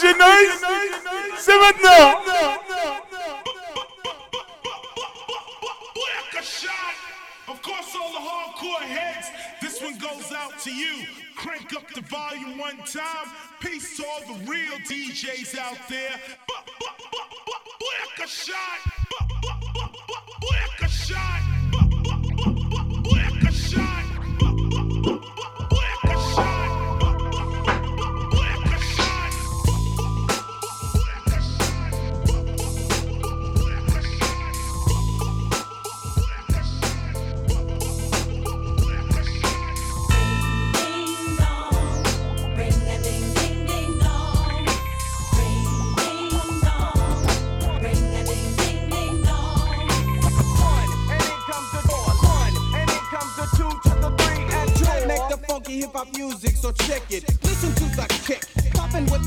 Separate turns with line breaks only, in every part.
DJ Nice, c'est maintenant.
Of course, all the hardcore heads, this one goes out to you. Crank up the volume one time. Peace to all the real DJs out there. Black a shot. Black a shot.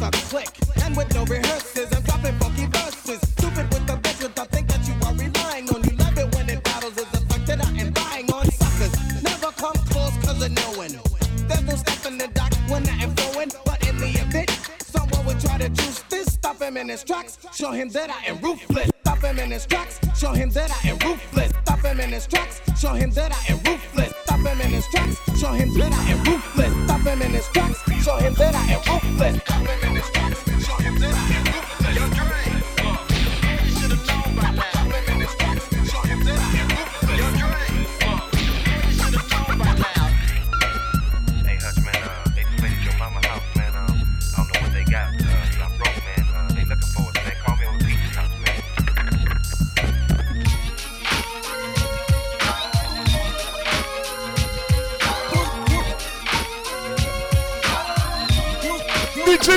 Popping click, and with no rehearsals. I'm dropping funky verses. Stupid with the bitches, I think that you are relying on. You love it when it battles is the fact that I am buying on suckers. Never come close, cause of knowing. There's no step in the dock when I am flowing, but in the event, someone would try to juice this. Stop him in his tracks, show him that I am ruthless. Stop him in his tracks, show him that I am ruthless. Stop him in his tracks, show him that I am ruthless. Stop him in his tracks, show him that I am ruthless.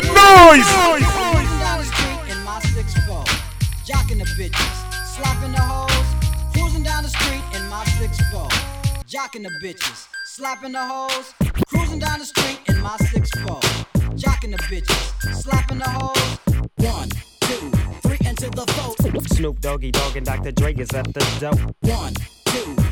Noise.
The 6'4", jocking the bitches, slapping the hoes. Cruising down the street in my 6'4", jocking the bitches, slapping the hoes. Cruising down the street in my 6'4", jocking the bitches, slapping the hoes. One, two, three into the four.
Snoop Doggy Dogg and Dr. Dre is at the door.
One, two,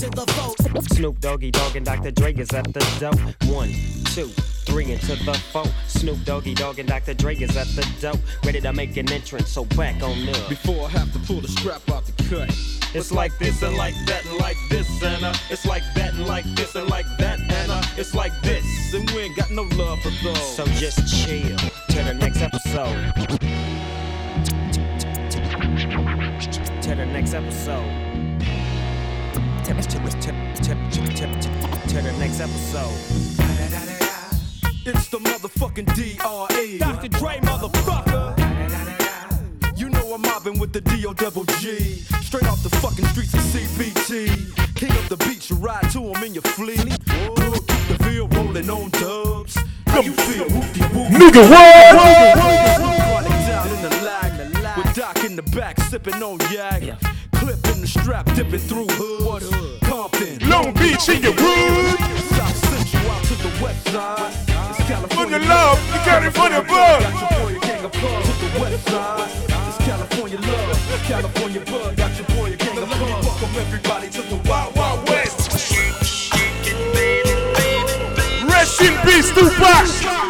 three into the four.
Snoop Doggy Dogg and Dr. Dre is at the door. One, two, three into the four. Snoop Doggy Dogg and Dr. Dre is at the door. Ready to make an entrance, so back on up.
Before I have to pull the strap out the cut.
It's like this and like that and like this and uh, it's like that and like this and like that and uh, it's like this.
and we ain't got no love for those.
So just chill till the next episode. Till the next episode. The next episode.
It's the motherfucking D.R.E. Dr. Dre, motherfucker. You know I'm mobbing with the D.O. double G. Straight off the fucking streets of CPT. King of the beach, you ride to him in your fleet. Whoa, keep the feel rolling on dubs. How you feel?
Nigga, what?
In the lag. With Doc in the back, sipping on yak. The strap, dipping through hood. Compton.
Long Beach in your wood.
South Central out to the west side. It's California
love, you California bug.
Got your boy, your gang of thugs to the west side. It's California love, California bug. Got your boy, your gang of thugs. Welcome everybody to the Wild Wild West.
Rest in peace, Tupac.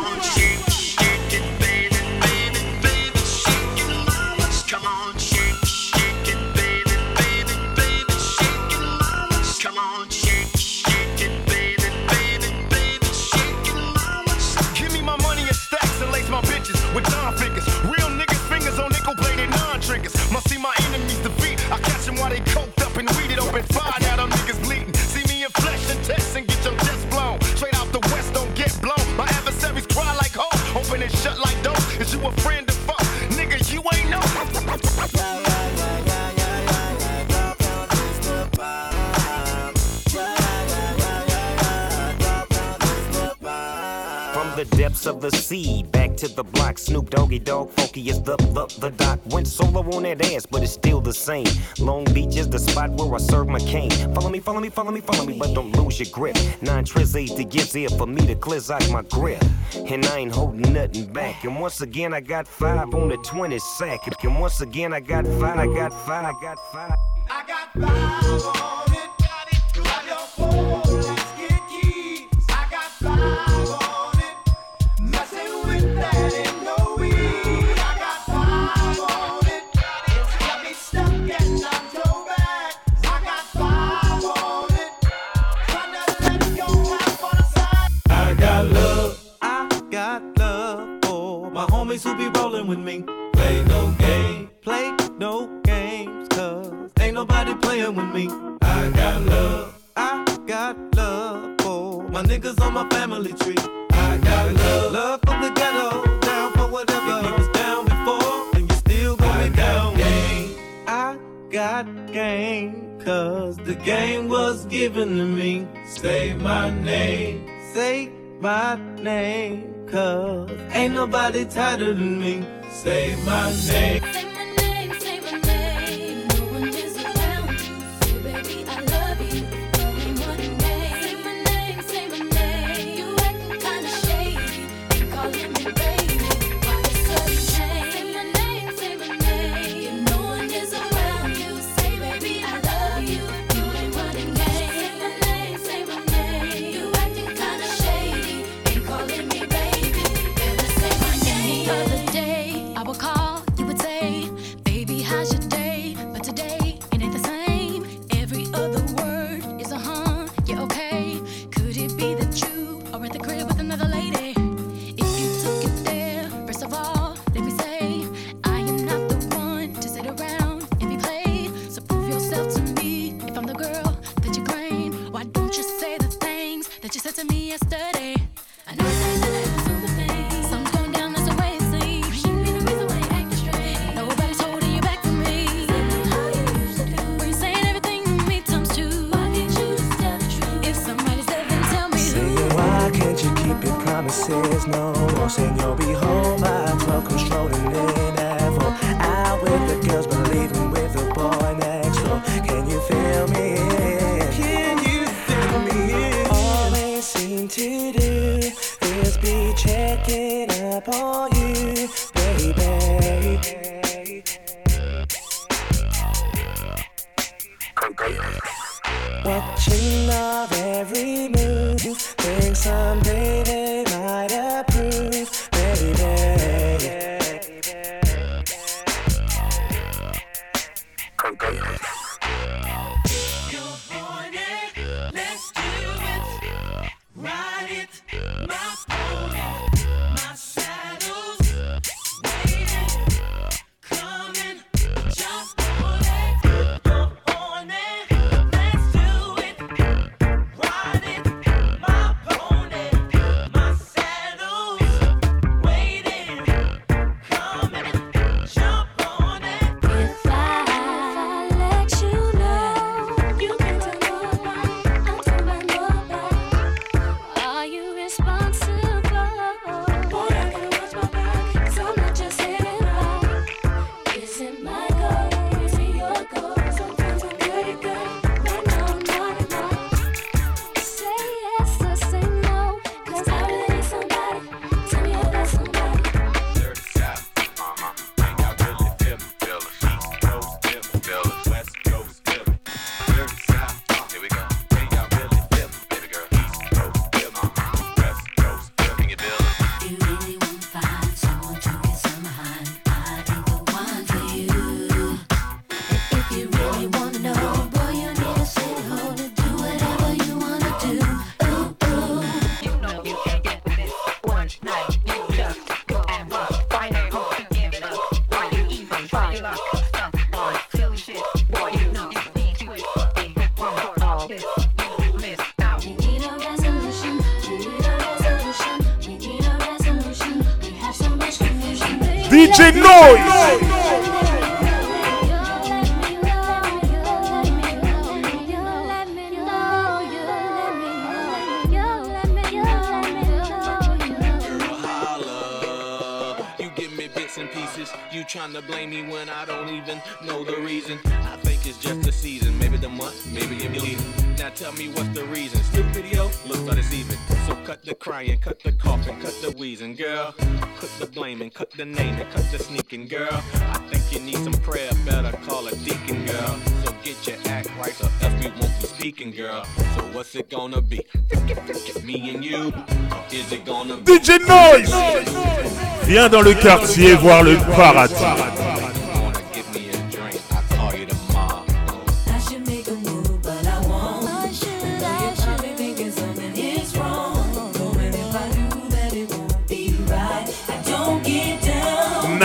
The
block. Snoop Doggy Dogg, funky is the, the, the doc. Went solo on that ass, but it's still the same. Long Beach is the spot where I serve my cane. Follow me, follow me, follow me, follow me, but don't lose your grip. Nine eight to get here for me to clear out my grip. And I ain't holding nothing back. And once again, I got five on the 20 sack. And once again, I got five, I got five, I got five.
I got five on
they tighter than me. Say my name.
promises no more. Saying you'll be home, I clock controlling it. Ever out with the girls, but
noise.
the name because you're sneaking, girl. I think you need some prayer, better call a deacon, girl. So get your act right, or else we won't be speaking, girl. So what's it gonna be? Me and you? Is it gonna be?
DJ Noise! Viens dans le quartier voir le paradis.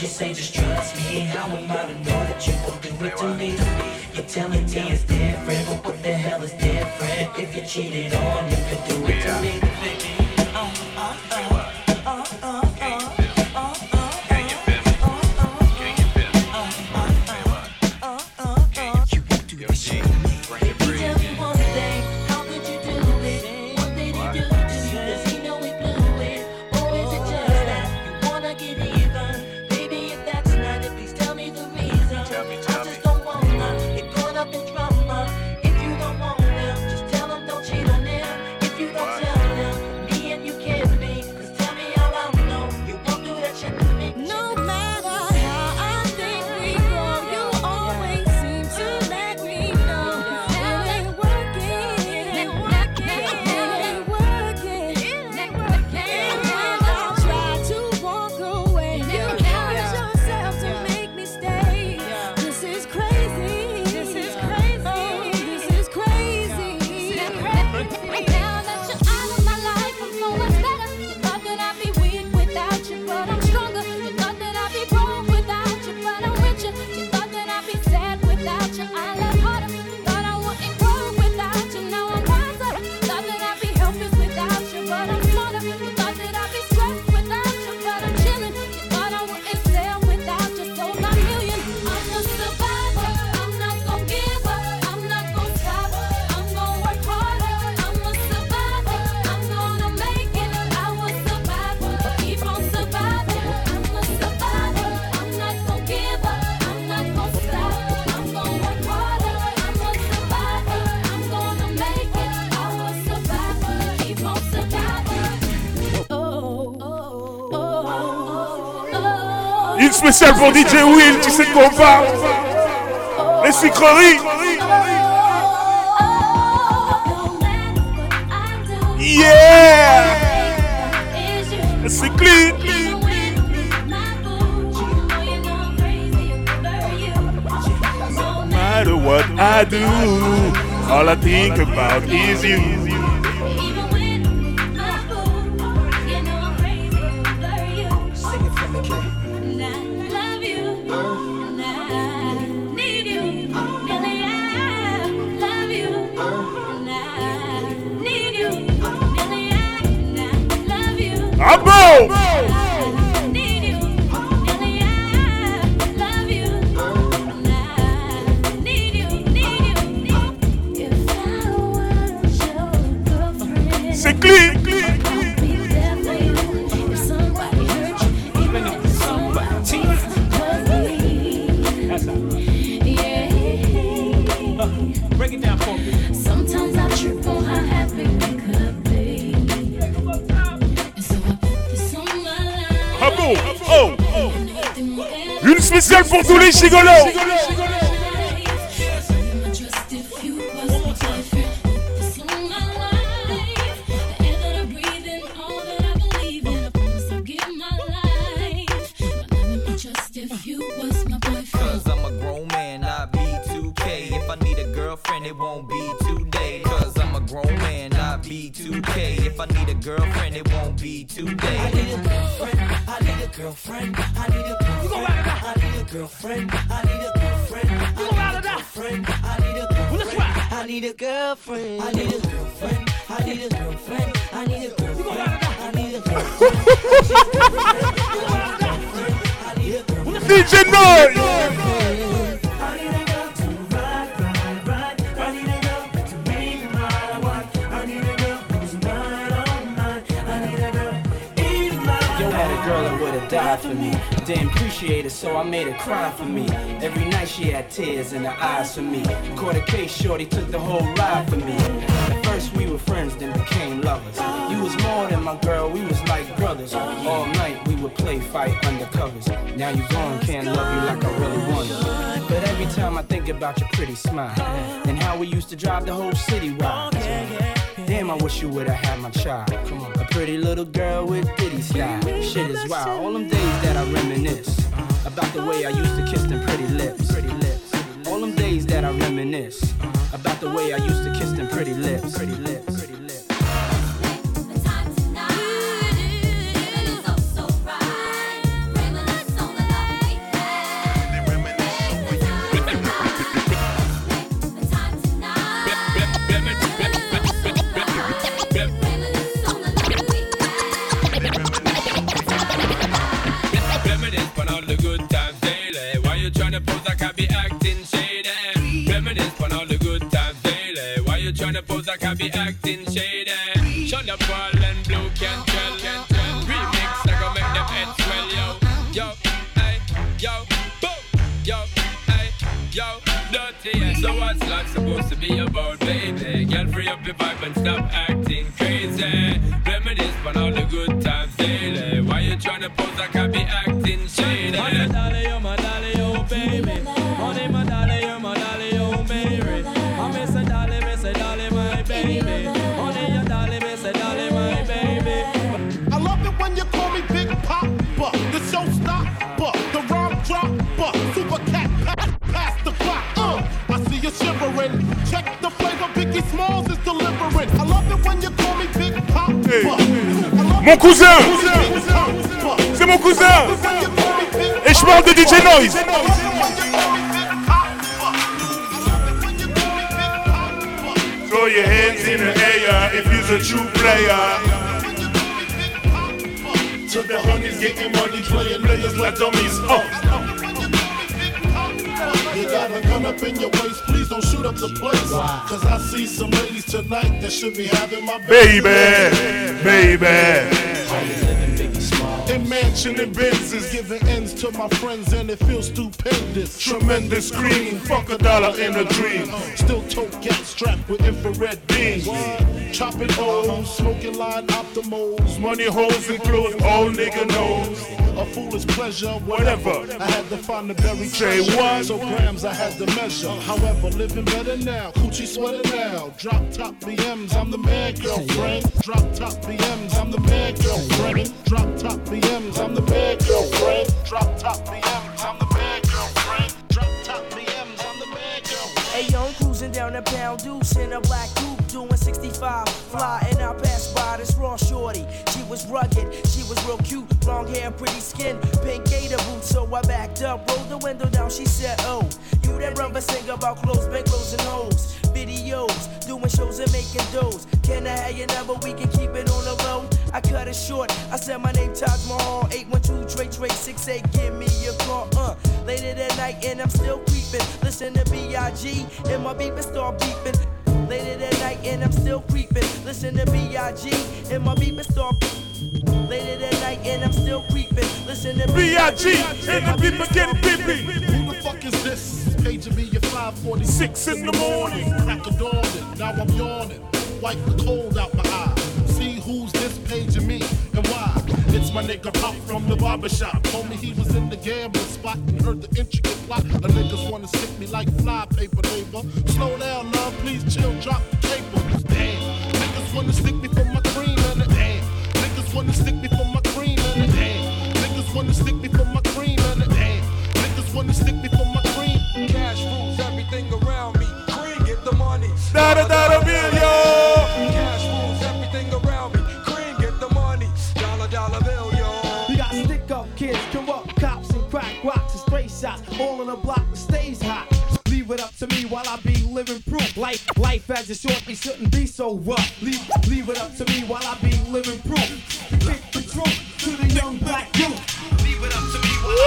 you say just trust me?
spécial pour DJ Will, tu sais de quoi on parle. Les sucreries. Yeah! C'est clean. No matter what I do, all I think about is. Une spéciale pour tous les gigolos Virgin Road.
Yo had a girl that would've died for me. Didn't appreciate it, so I made her cry for me. Every night she had tears in her eyes for me. Caught a case, shorty took the whole ride for me were friends, then became lovers. You was more than my girl, we was like brothers. All night we would play fight under covers. Now you gone, can't love you like I really wanted. But every time I think about your pretty smile and how we used to drive the whole city wild. Damn, I wish you would've had my child. Come on, a pretty little girl with ditty style. Shit is wild. All them days that I reminisce about the way I used to kiss them pretty lips. Pretty lips. All them days that I reminisce about the way I used to kiss them pretty lips. Pretty lips.
Smalls is delivering. I love it when you call me Big Papa.
Mon cousin C'est mon cousin Et je parle de DJ Noise Throw your hands in the air if you're a true player
To the honeys getting money, playing players like dummies. Uh. You got a gun up in your waist, please don't shoot up the place. Cause I see some ladies tonight that should be having my
Baby, baby
In mansion and Benzes, giving ends to my friends, and it feels stupendous.
Tremendous green, fuck a dollar in a dream
Still tote gat strapped with infrared beams. Chopping O's, smoking line optimals.
Money holes and clothes, all nigga knows
A foolish pleasure, whatever. I had to find the berry
Say
treasure.
what?
So grams I had to measure. However, living better now. Coogi sweater now. Drop top BMs, I'm the man, girlfriend. Drop top BMs, I'm the man, girlfriend. Drop top BMs, I'm the man, girlfriend. Drop top BMs,
cruising down the pound deuce in a black coupe, doing 65. Fly and I passed by this raw shorty. She was rugged, she was real cute, long hair, pretty skin, pink gator boots. So I backed up, rolled the window down. She said, Oh, you that rubber sing about clothes, bankrolls and hoes, videos, doing shows and making doughs. Can I have your number? We can keep it on the low. I cut it short. I said my name Taj Mahal, 812 Trey Trey 68. Give me a call, uh. Later that night and I'm still creeping. Listen to B.I.G. and my beeping start beeping. Later that night and I'm still creeping. Listen to B.I.G. and my beeping start beeping. Later that night and I'm still creeping. Listen to
B.I.G. and my people getting pimpy.
Who the fuck is this? Paging me at 546
in the morning.
Crack of dawning, now I'm yawning. Wipe the cold out my eye. See who's this paging me and why? It's my nigga Pop from the barbershop. Told me he was in the gambling spot and heard the intricate plot. The niggas wanna stick me like fly paper, neighbor. Slow down, love, please chill, drop the cables. Damn, niggas wanna stick me for my cream and it. Damn, niggas wanna stick me for my cream and it. Damn, niggas wanna stick me
Life, life as a short, it shouldn't be so rough. Leave, leave it up to me while I be living proof. Kick the truth to the young black youth. Leave it up to me while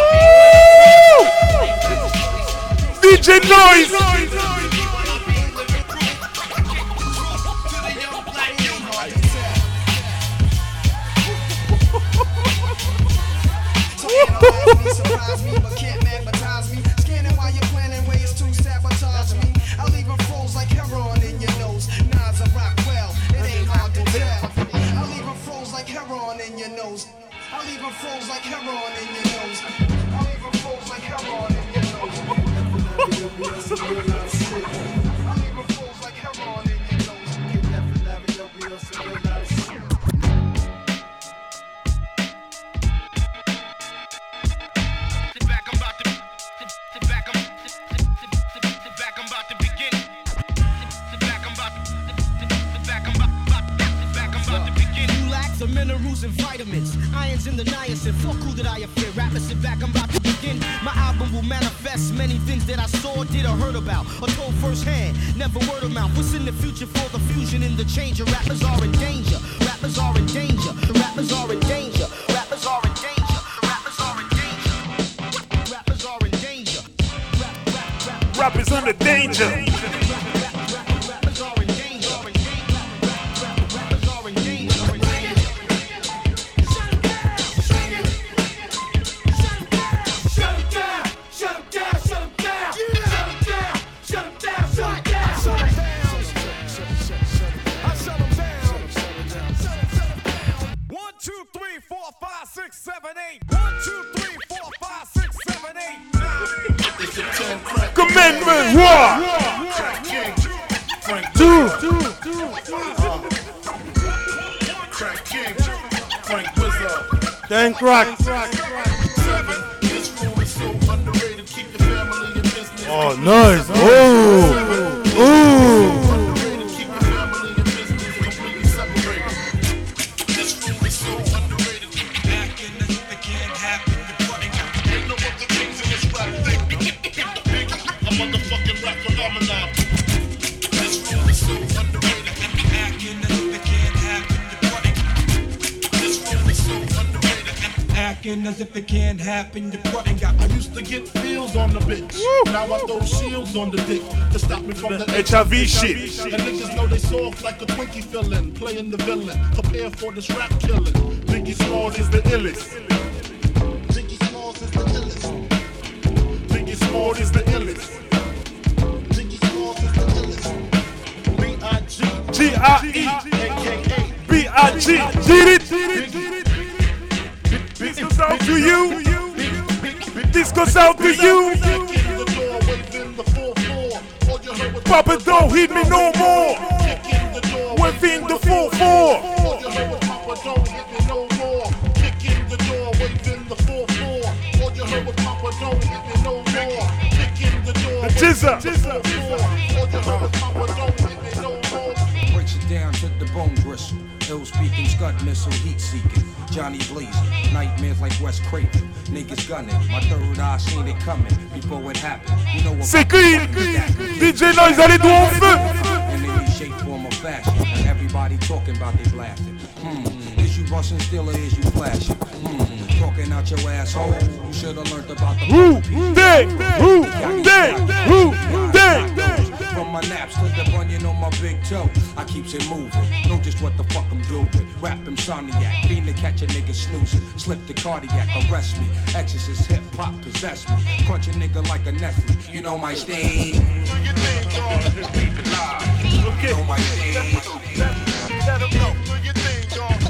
DJ Noise.
Surprise
firsthand. Never word of mouth. What's in the future for the fusion in the changer? Rappers are in danger. Rappers are in danger. Rappers are in danger. Rappers are in danger. Rappers are in danger. Rappers are in danger.
Rap is under danger.
Business.
Oh, nice.
I throw shields on the dick to stop me from the,
HIV shit.
And niggas know they soft like a Twinkie feeling, playing the villain. Prepare for this rap killing. Biggie Smalls is the illest. Biggie Smalls is the illest. Biggie Smalls is the illest. Biggie Smalls is the illest. B.I.G.
G I E B I G. It? This goes out to you. This goes out to you. Papa, don't hit me no more. Within the 4 4. The Jizza.
Breaks it down to the bone gristle. Ill speaking, scud missile, heat seeking. Johnny blazing, nightmares like Wes Craven. Niggas gunning, my third eye seen it coming before it happened. You know what?
C'est qui DJ Noise, allez nous en feu
In any shape, form, or fashion. And everybody talking about they blasting. Hmm. Is you busting still or is you flashing? Hmm. Talking out your asshole. You should have learned about the
Who they? Who they? Who they?
From my naps to the bunion on my big toe, I keeps it moving. Know just what the fuck I'm doing. Rap insomniac, fiend to catch a nigga snoozing. Slip the cardiac, arrest me. Exorcist hip hop possess me. Crunch a nigga like a Nestle. You know my stain. You know my stain.
Let them know. Do your thing, dog.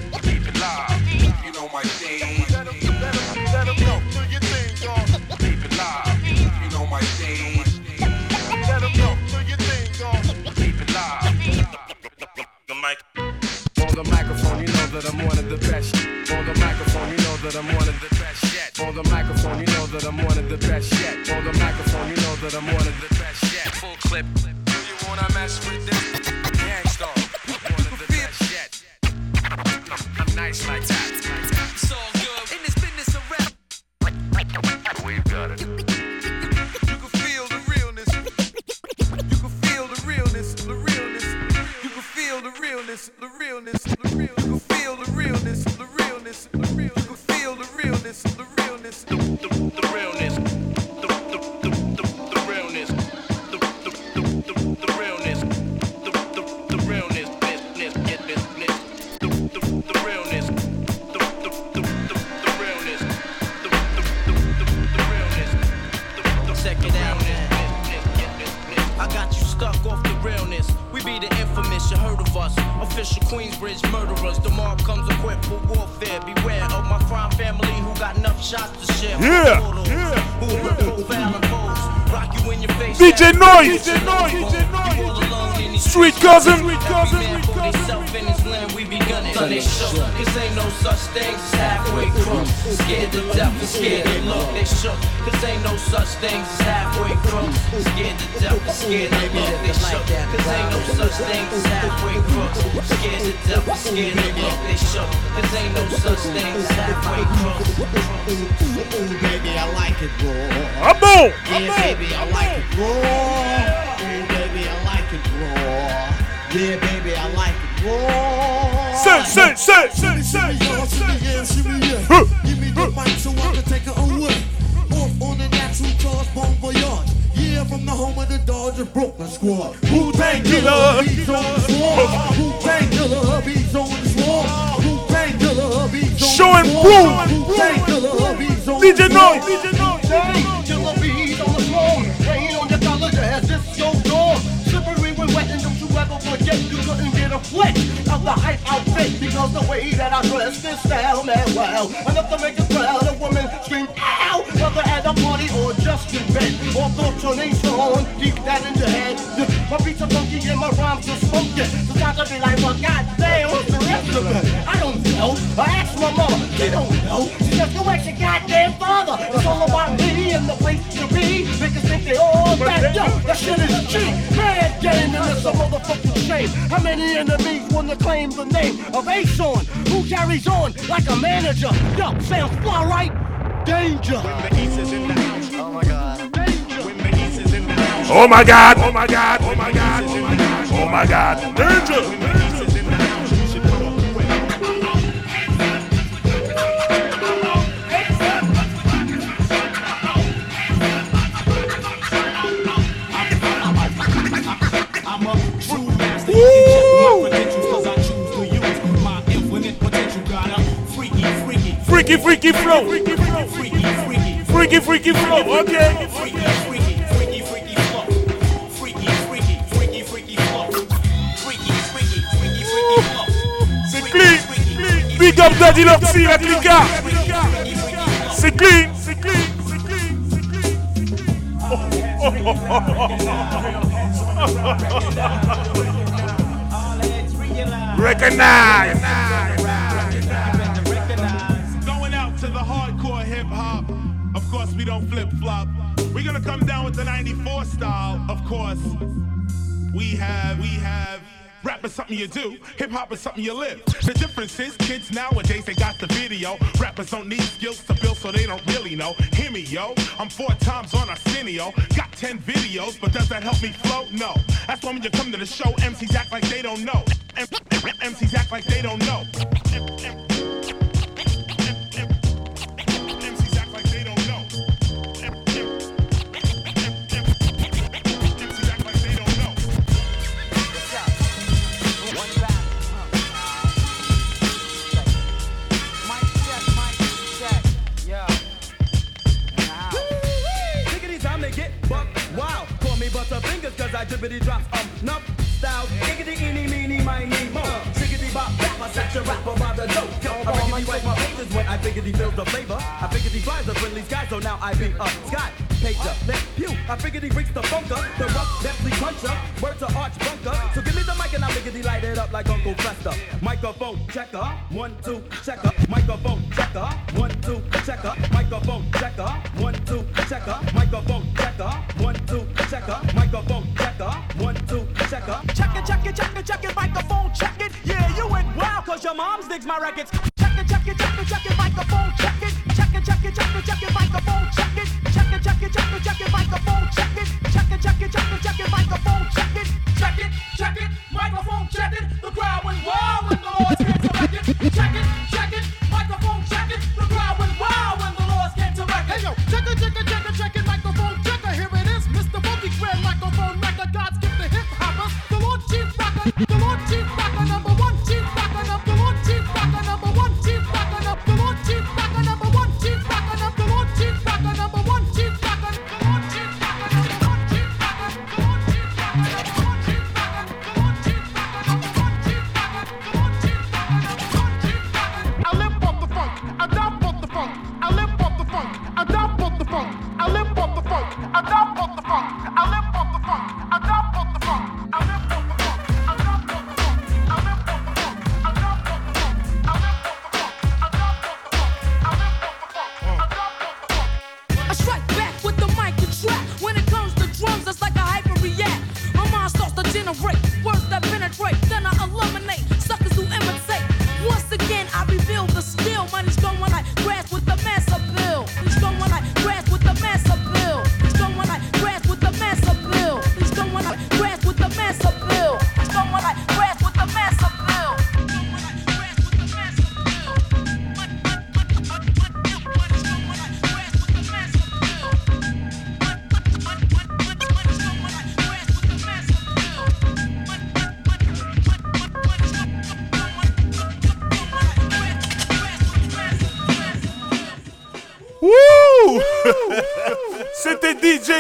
That I'm one of the best yet. On the microphone, you know that I'm one of the best yet. Full clip. Scared to look. They shook, cause ain't no such thing as halfway crooks. Scared to death scared to look. They shook, cause ain't no such thing as halfway crooks. Scared to death scared to look. They shook, cause ain't no such thing as halfway crooks.
Baby, I like it raw.
I'm on.
Yeah, baby, I like it raw. Ooh, baby, I like it raw. Yeah, baby, I like it raw.
Say, say, say, say, say,
y'all, shimmy, yeah, shimmy, yeah. Give me the mic so I can take it away. Off on the natural charge, bon voyage. Yeah, from the home of the Dodger Brooklyn squad. Wu-Tang Killer, beats on the swarm. Wu-Tang Killer, beats on the swarm. Wu-Tang Killer, beats on
Show and
the swarm.
prove.
Wu-Tang Killer, beats on the swarm.
DJ Noise.
Wu-Tang Killer, beats on the forget you couldn't get a flick of the hype outfit because the way that I dress this style, man, wow. Enough to make a crowd of women scream, ow, whether at a party or just in bed. Your name's on, keep that in your head. My beats are funky and my rhymes are spunky. Sometimes I be like, well, goddamn, what's the rest of it? I don't know. I asked my mama, she don't know. She says, go ask your goddamn father. It's all about me and the place to be. Niggas think they all that yo, that shit is cheap. Motherfucking shame. How many enemies wanna claim the name of Ason? Who carries on like a manager? Yo, sounds fly right? Danger.
Oh my god.
Oh my God. Oh my God. Oh my God. Oh my God. Oh my God. Danger.
Freaky, Freaky,
flow.
freaky, freaky,
flow. Okay. C'est clean. Big up Daddy Loxy, la clica. C'est clean. C'est clean. C'est clean. Recognize.
Going we don't flip flop. We're gonna come down with the 94 style. Of course, we have, we have. Rap is something you do, hip hop is something you live. The difference is, kids nowadays they got the video. Rappers don't need skills to build, so they don't really know. Hear me, yo. I'm four times on Arsenio. Got 10 videos, but does that help me flow? No. That's why when you come to the show, MCs act like they don't know. MCs act like they don't know.
Get buck wow. Call me butterfingers cause I drippity drops um nup styles. Diggity eeny meeny miny mo. Siggity bop bap I set your rapper by the dope. Yo, I riggedy write my pages when I biggity feels the flavor. I biggity flies the friendly skies so now I be a Scott. Pager, let pew. I figured he reached the bunker, the rough, deathly puncher. Word to Archie Bunker. So give me the mic and I'll biggity light it up like Uncle Fester. Microphone checker, one, two, checker. Microphone checker, one, two, checker. Microphone checker, one, two, checker. Microphone checker, one, two, checker. Microphone checker, one, two, checker. Check it, check it, check it, check it, microphone check it. Yeah, you went wild cause your mom digs my records. Check it, check it, check it, check it, microphone check it. Check it, check it, check it, check it, microphone check it. Check it, microphone check it. Check it, check it, check it, check it, microphone check it. Check it, check it, microphone check it. The crowd went wild when the Lord's to record. Check it,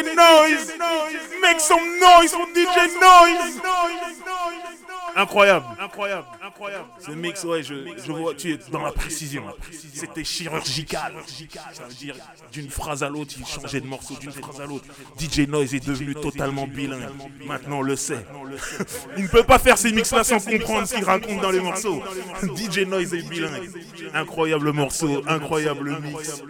Noise. Make some noise DJ Noise. Incroyable, incroyable, incroyable. Ce mix, ouais, je, je vois, tu es dans la précision. C'était chirurgical. Ça veut dire d'une phrase à l'autre, il changeait de morceau d'une phrase à l'autre. DJ Noise est devenu totalement bilingue. Maintenant, on le sait. Il ne peut pas faire ces mix-là sans comprendre ce qu'il raconte dans les morceaux. DJ Noise est bilingue. Incroyable morceau, incroyable mix.